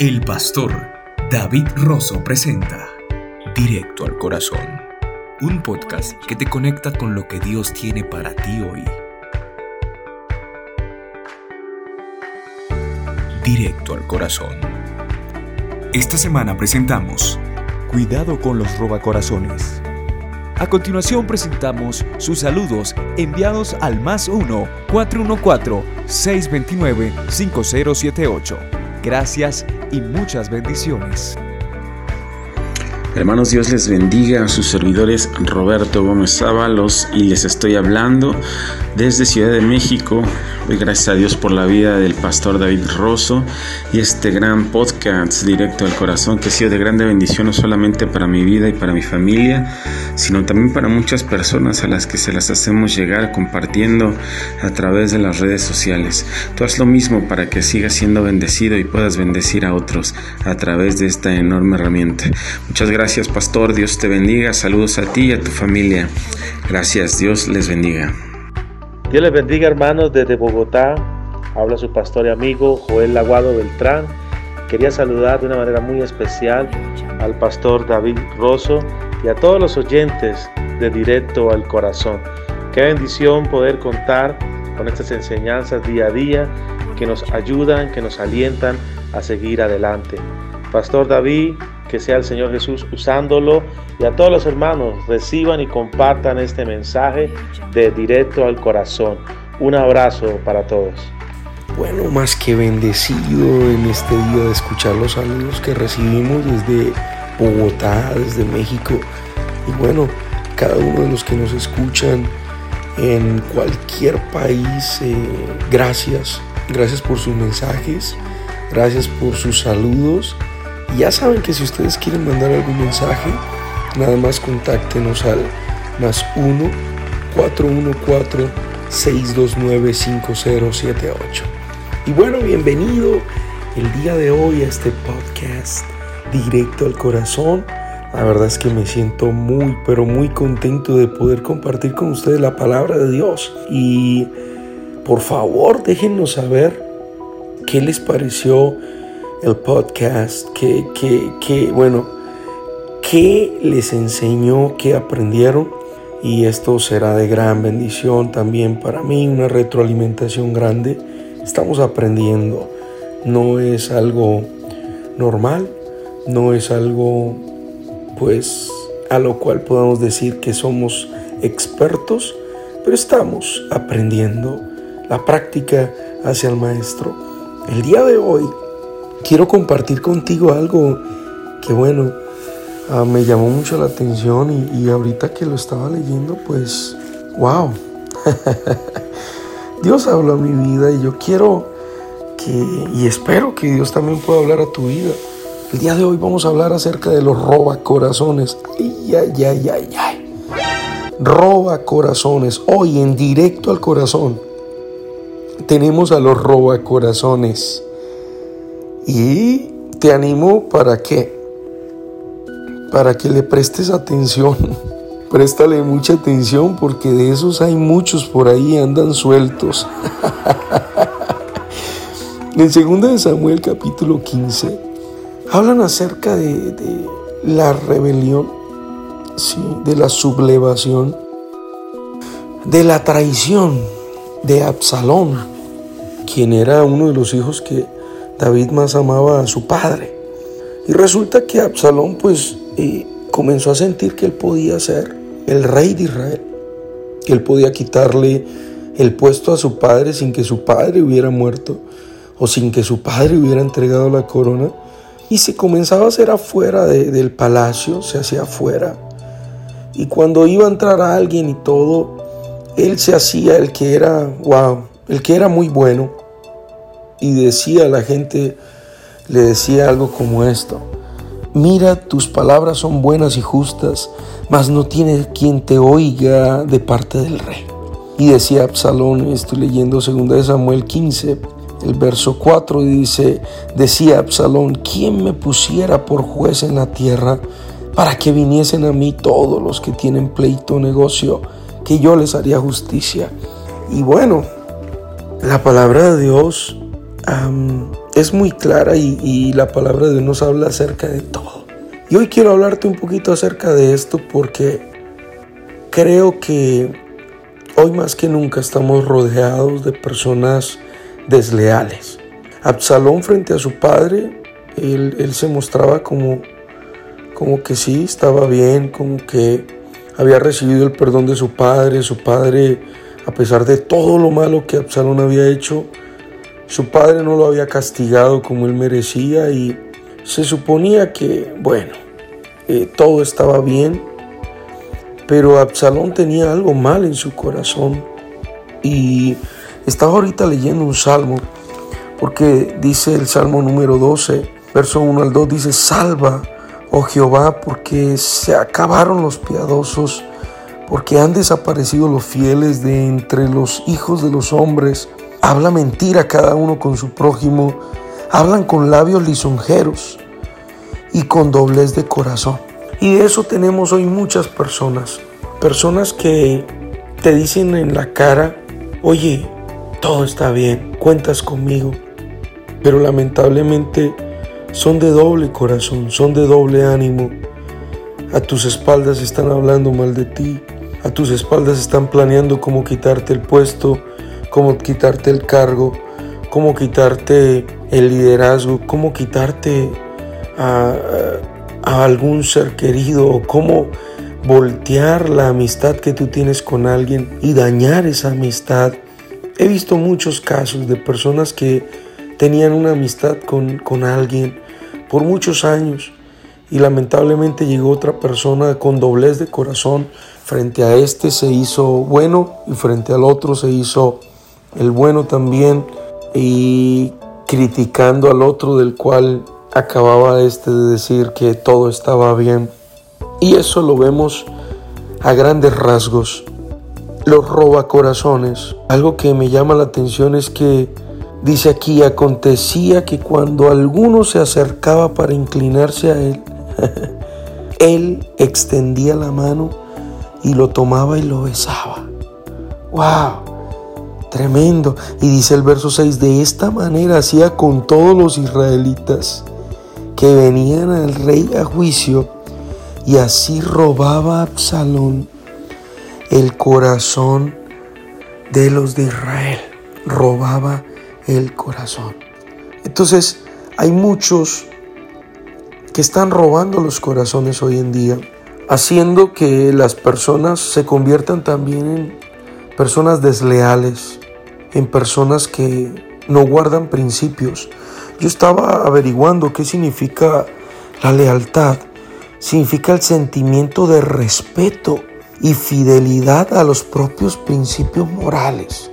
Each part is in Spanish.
El pastor David Rosso presenta Directo al Corazón, un podcast que te conecta con lo que Dios tiene para ti hoy. Directo al Corazón. Esta semana presentamos Cuidado con los robacorazones. A continuación presentamos sus saludos enviados al más 1-414-629-5078. Gracias y muchas bendiciones. Hermanos, Dios les bendiga a sus servidores Roberto Gómez Sábalos y les estoy hablando desde Ciudad de México. Gracias a Dios por la vida del pastor David Rosso y este gran podcast directo al corazón que ha sido de grande bendición no solamente para mi vida y para mi familia, sino también para muchas personas a las que se las hacemos llegar compartiendo a través de las redes sociales. Tú haz lo mismo para que sigas siendo bendecido y puedas bendecir a otros a través de esta enorme herramienta. Muchas gracias pastor. Dios te bendiga. Saludos a ti y a tu familia. Gracias. Dios les bendiga. Dios les bendiga, hermanos, desde Bogotá. Habla su pastor y amigo Joel Laguado Beltrán. Quería saludar de una manera muy especial al pastor David Rosso y a todos los oyentes de Directo al Corazón. Qué bendición poder contar con estas enseñanzas día a día que nos ayudan, que nos alientan a seguir adelante. Pastor David, que sea el Señor Jesús usándolo y a todos los hermanos reciban y compartan este mensaje de directo al corazón. Un abrazo para todos. Bueno, más que bendecido en este día de escuchar los saludos que recibimos desde Bogotá, desde México. Y bueno, cada uno de los que nos escuchan en cualquier país, eh, gracias, gracias por sus mensajes, gracias por sus saludos. Ya saben que si ustedes quieren mandar algún mensaje, nada más contáctenos al más 1 414 629 5078. Y bueno, bienvenido el día de hoy a este podcast directo al corazón. La verdad es que me siento muy, pero muy contento de poder compartir con ustedes la palabra de Dios. Y por favor, déjennos saber qué les pareció el podcast, que, que, bueno, qué les enseñó, qué aprendieron. Y esto será de gran bendición también para mí, una retroalimentación grande. Estamos aprendiendo. No es algo normal, no es algo pues a lo cual podamos decir que somos expertos, pero estamos aprendiendo. La práctica hacia el maestro. El día de hoy quiero compartir contigo algo que bueno, ah, me llamó mucho la atención y, ahorita que lo estaba leyendo, pues, wow. Dios habló a mi vida y yo quiero que, y espero que Dios también pueda hablar a tu vida. El día de hoy vamos a hablar acerca de los robacorazones. Ay, ay, ay, ay, ay. Roba corazones. Hoy en directo al corazón tenemos a los robacorazones. Y te animo para que, para que le prestes atención. Préstale mucha atención porque de esos hay muchos por ahí, andan sueltos. en 2 de Samuel capítulo 15 hablan acerca de, de la rebelión, sí, de la sublevación, de la traición de Absalón, quien era uno de los hijos que David más amaba a su padre. Y resulta que Absalón pues eh, comenzó a sentir que él podía ser el rey de Israel, que él podía quitarle el puesto a su padre sin que su padre hubiera muerto o sin que su padre hubiera entregado la corona. Y se comenzaba a hacer afuera del palacio, se hacía afuera. Y cuando iba a entrar a alguien y todo, él se hacía el que era, wow, el que era muy bueno y decía a la gente, le decía algo como esto, mira, tus palabras son buenas y justas, mas no tiene quien te oiga de parte del rey. Y decía Absalón, estoy leyendo 2 Samuel 15, el verso 4 dice, decía Absalón, ¿quién me pusiera por juez en la tierra para que viniesen a mí todos los que tienen pleito o negocio, que yo les haría justicia? Y bueno, la palabra de Dios es muy clara y, y la palabra de Dios nos habla acerca de todo. Y hoy quiero hablarte un poquito acerca de esto porque creo que hoy más que nunca estamos rodeados de personas desleales. Absalón frente a su padre, él, se mostraba como, como que sí, estaba bien, como que había recibido el perdón de su padre, su padre, a pesar de todo lo malo que Absalón había hecho, su padre no lo había castigado como él merecía y se suponía que, bueno, eh, todo estaba bien, pero Absalón tenía algo mal en su corazón y estaba ahorita leyendo un salmo porque dice el Salmo número 12, verso 1 al 2, dice, salva, oh Jehová, porque se acabaron los piadosos, porque han desaparecido los fieles de entre los hijos de los hombres. Habla mentira cada uno con su prójimo, hablan con labios lisonjeros y con doblez de corazón. Y de eso tenemos hoy muchas personas, personas que te dicen en la cara, oye, todo está bien, cuentas conmigo, pero lamentablemente son de doble corazón, son de doble ánimo. A tus espaldas están hablando mal de ti, a tus espaldas están planeando cómo quitarte el puesto, cómo quitarte el cargo, cómo quitarte el liderazgo, cómo quitarte a, algún ser querido cómo voltear la amistad que tú tienes con alguien y dañar esa amistad. He visto muchos casos de personas que tenían una amistad con, alguien por muchos años y lamentablemente llegó otra persona con doblez de corazón. Frente a este se hizo bueno y frente al otro se hizo el bueno también y criticando al otro del cual acababa este de decir que todo estaba bien. Y eso lo vemos a grandes rasgos. Los roba corazones. Algo que me llama la atención es que Dice aquí, acontecía que cuando alguno se acercaba para inclinarse a él, él extendía la mano y lo tomaba y lo besaba. ¡Wow! Tremendo. Y dice el verso 6, de esta manera hacía con todos los israelitas que venían al rey a juicio y así robaba Absalón el corazón de los de Israel. Robaba el corazón. Entonces, hay muchos que están robando los corazones hoy en día, haciendo que las personas se conviertan también en personas desleales, en personas que no guardan principios. Yo estaba averiguando qué significa la lealtad. Significa el sentimiento de respeto y fidelidad a los propios principios morales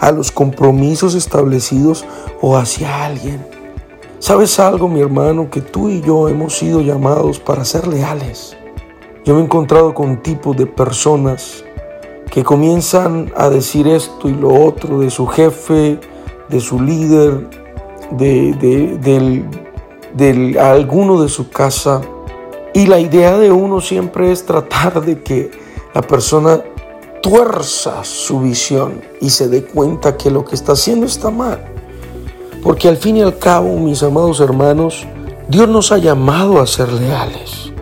a los compromisos establecidos o hacia alguien. ¿Sabes algo, mi hermano? Que tú y yo hemos sido llamados para ser leales. Yo me he encontrado con tipos de personas que comienzan a decir esto y lo otro de su jefe, de su líder, de, del, alguno de su casa. Y la idea de uno siempre es tratar de que la persona tuerza su visión y se dé cuenta que lo que está haciendo está mal. Porque al fin y al cabo, mis amados hermanos, Dios nos ha llamado a ser leales.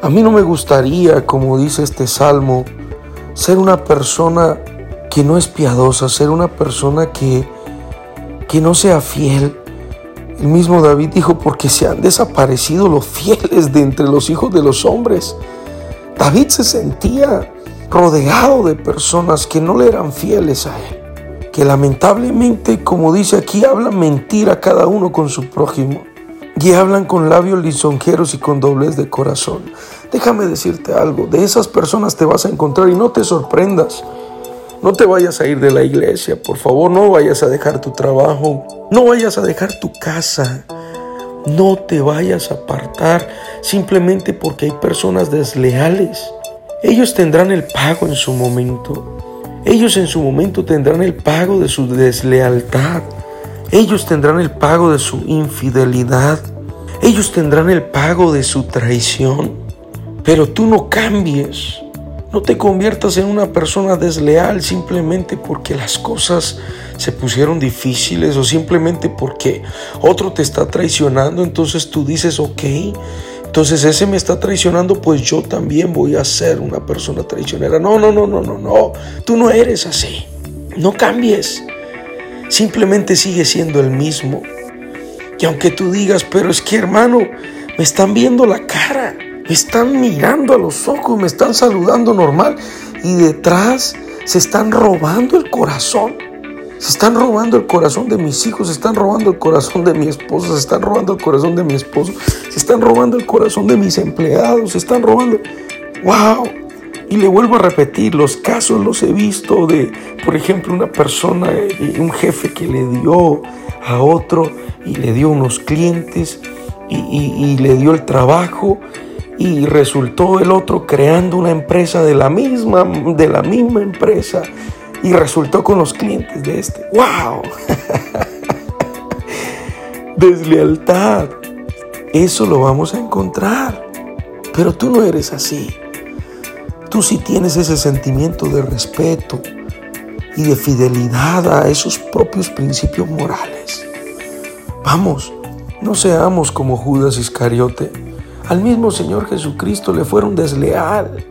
A mí no me gustaría, como dice este salmo, ser una persona que no es piadosa, ser una persona que, que no sea fiel. El mismo David dijo, porque se han desaparecido los fieles de entre los hijos de los hombres. David se sentía rodeado de personas que no le eran fieles a él, que lamentablemente, como dice aquí, hablan mentira cada uno con su prójimo y hablan con labios lisonjeros y con doblez de corazón. Déjame decirte algo, de esas personas te vas a encontrar y no te sorprendas. No te vayas a ir de la iglesia, por favor, no vayas a dejar tu trabajo, no vayas a dejar tu casa, no te vayas a apartar simplemente porque hay personas desleales ellos tendrán el pago en su momento. Ellos en su momento tendrán el pago de su deslealtad. Ellos tendrán el pago de su infidelidad. Ellos tendrán el pago de su traición. Pero tú no cambies. No te conviertas en una persona desleal simplemente porque las cosas se pusieron difíciles o simplemente porque otro te está traicionando, entonces tú dices, ok, entonces ese me está traicionando, pues yo también voy a ser una persona traicionera. No, no, no, no, no, no, tú no eres así, no cambies, simplemente sigue siendo el mismo. Y aunque tú digas, pero es que hermano, me están viendo la cara, me están mirando a los ojos, me están saludando normal y detrás se están robando el corazón. Se están robando el corazón de mis hijos, se están robando el corazón de mi esposa, se están robando el corazón de mi esposo, se están robando el corazón de mis empleados, se están robando... ¡Wow! Y le vuelvo a repetir, los casos los he visto de, por ejemplo, una persona, eh, un jefe que le dio a otro y le dio unos clientes y, y le dio el trabajo y resultó el otro creando una empresa de la misma, de la misma empresa y resultó con los clientes de este. ¡Wow! Deslealtad. Eso lo vamos a encontrar. Pero tú no eres así. Tú sí tienes ese sentimiento de respeto y de fidelidad a esos propios principios morales. Vamos, no seamos como Judas Iscariote al mismo Señor Jesucristo le fueron desleal.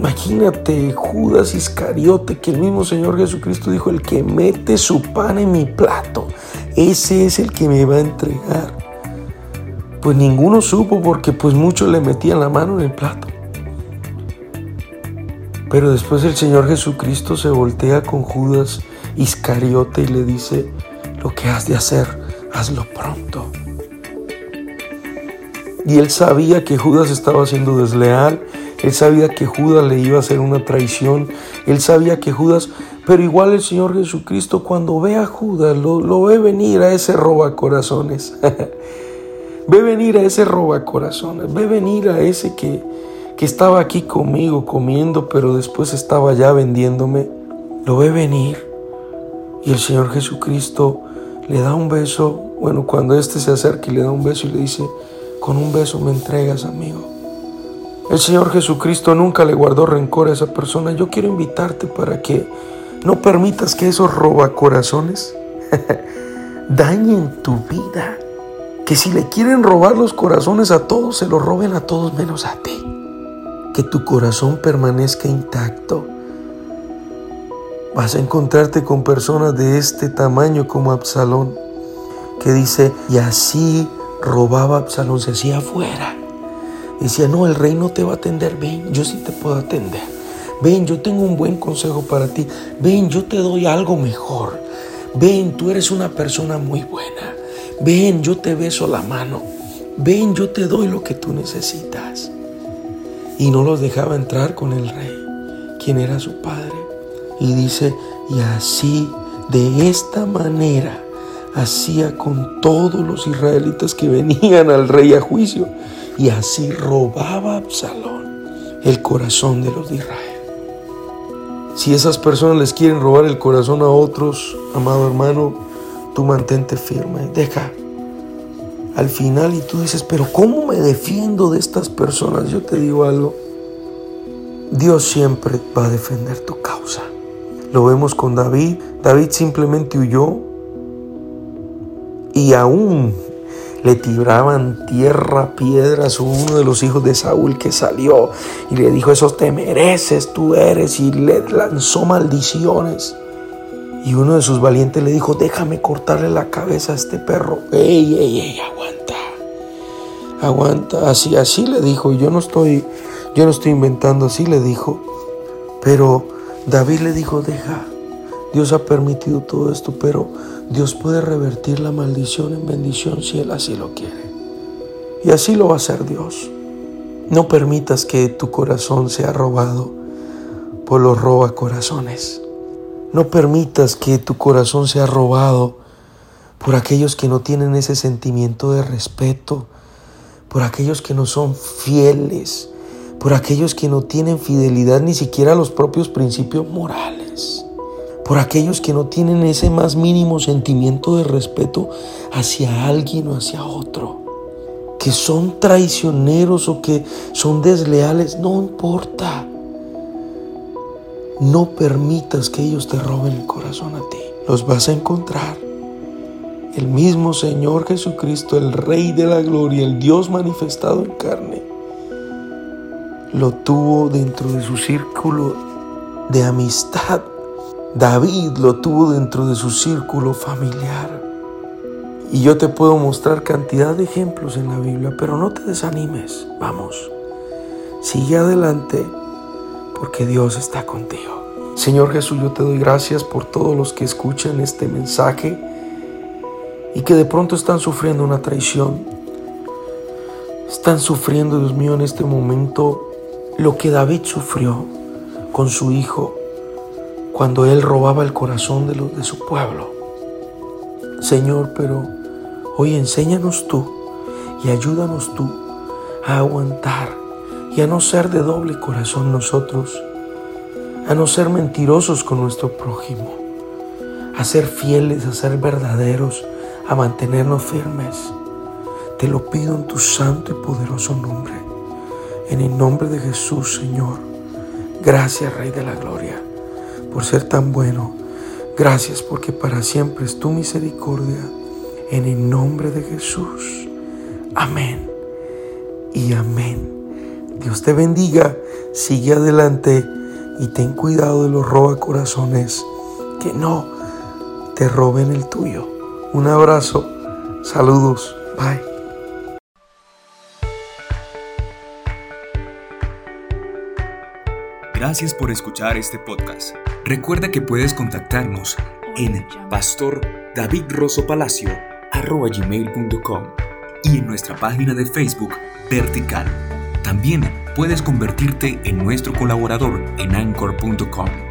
Imagínate Judas Iscariote, que el mismo Señor Jesucristo dijo, el que mete su pan en mi plato, ese es el que me va a entregar. Pues ninguno supo porque pues muchos le metían la mano en el plato. Pero después el Señor Jesucristo se voltea con Judas Iscariote y le dice, lo que has de hacer, hazlo pronto. Y él sabía que Judas estaba siendo desleal, él sabía que Judas le iba a hacer una traición, él sabía que Judas, pero igual el Señor Jesucristo cuando ve a Judas, lo, ve venir a ese roba corazones, ve venir a ese roba corazones, ve venir a ese que, que estaba aquí conmigo comiendo, pero después estaba ya vendiéndome, lo ve venir. Y el Señor Jesucristo le da un beso, bueno, cuando éste se acerca y le da un beso y le dice, con un beso me entregas, amigo. El Señor Jesucristo nunca le guardó rencor a esa persona. Yo quiero invitarte para que no permitas que esos robacorazones dañen tu vida. Que si le quieren robar los corazones a todos, se los roben a todos menos a ti. Que tu corazón permanezca intacto. Vas a encontrarte con personas de este tamaño como Absalón, que dice, y así robaba Absalón, se hacía afuera. Decía, no, el rey no te va a atender, ven, yo sí te puedo atender. Ven, yo tengo un buen consejo para ti. Ven, yo te doy algo mejor. Ven, tú eres una persona muy buena. Ven, yo te beso la mano. Ven, yo te doy lo que tú necesitas. Y no los dejaba entrar con el rey, quien era su padre. Y dice, y así, de esta manera, hacía con todos los israelitas que venían al rey a juicio. Y así robaba Absalón el corazón de los de Israel. Si esas personas les quieren robar el corazón a otros, amado hermano, tú mantente firme. Deja al final y tú dices, pero ¿cómo me defiendo de estas personas? Yo te digo algo. Dios siempre va a defender tu causa. Lo vemos con David. David simplemente huyó y aún le tiraban tierra, piedras uno de los hijos de Saúl que salió y le dijo, eso te mereces, tú eres, y le lanzó maldiciones. Y uno de sus valientes le dijo, déjame cortarle la cabeza a este perro. Ey, ey, ey, aguanta. Aguanta. Así, así le dijo. Yo no estoy, yo no estoy inventando, así le dijo. Pero David le dijo, deja. Dios ha permitido todo esto, pero Dios puede revertir la maldición en bendición si Él así lo quiere. Y así lo va a hacer Dios. No permitas que tu corazón sea robado por los robacorazones. No permitas que tu corazón sea robado por aquellos que no tienen ese sentimiento de respeto, por aquellos que no son fieles, por aquellos que no tienen fidelidad ni siquiera a los propios principios morales por aquellos que no tienen ese más mínimo sentimiento de respeto hacia alguien o hacia otro, que son traicioneros o que son desleales, no importa. No permitas que ellos te roben el corazón a ti. Los vas a encontrar. El mismo Señor Jesucristo, el Rey de la Gloria, el Dios manifestado en carne, lo tuvo dentro de su círculo de amistad. David lo tuvo dentro de su círculo familiar. Y yo te puedo mostrar cantidad de ejemplos en la Biblia, pero no te desanimes. Vamos, sigue adelante porque Dios está contigo. Señor Jesús, yo te doy gracias por todos los que escuchan este mensaje y que de pronto están sufriendo una traición. Están sufriendo, Dios mío, en este momento lo que David sufrió con su hijo cuando él robaba el corazón de, de su pueblo. Señor, pero Hoy enséñanos tú y ayúdanos tú a aguantar y a no ser de doble corazón nosotros, a no ser mentirosos con nuestro prójimo, a ser fieles, a ser verdaderos, a mantenernos firmes. Te lo pido en tu santo y poderoso nombre. En el nombre de Jesús, Señor. Gracias, Rey de la Gloria, por ser tan bueno. Gracias porque para siempre es tu misericordia en el nombre de Jesús. Amén y amén. Dios te bendiga, sigue adelante y ten cuidado de los robacorazones que no te roben el tuyo. Un abrazo, saludos, bye. Gracias por escuchar este podcast. Recuerda que puedes contactarnos en Pastor David Rosso Palacio gmail.com y en nuestra página de Facebook Vertical. También puedes convertirte en nuestro colaborador en anchor.com.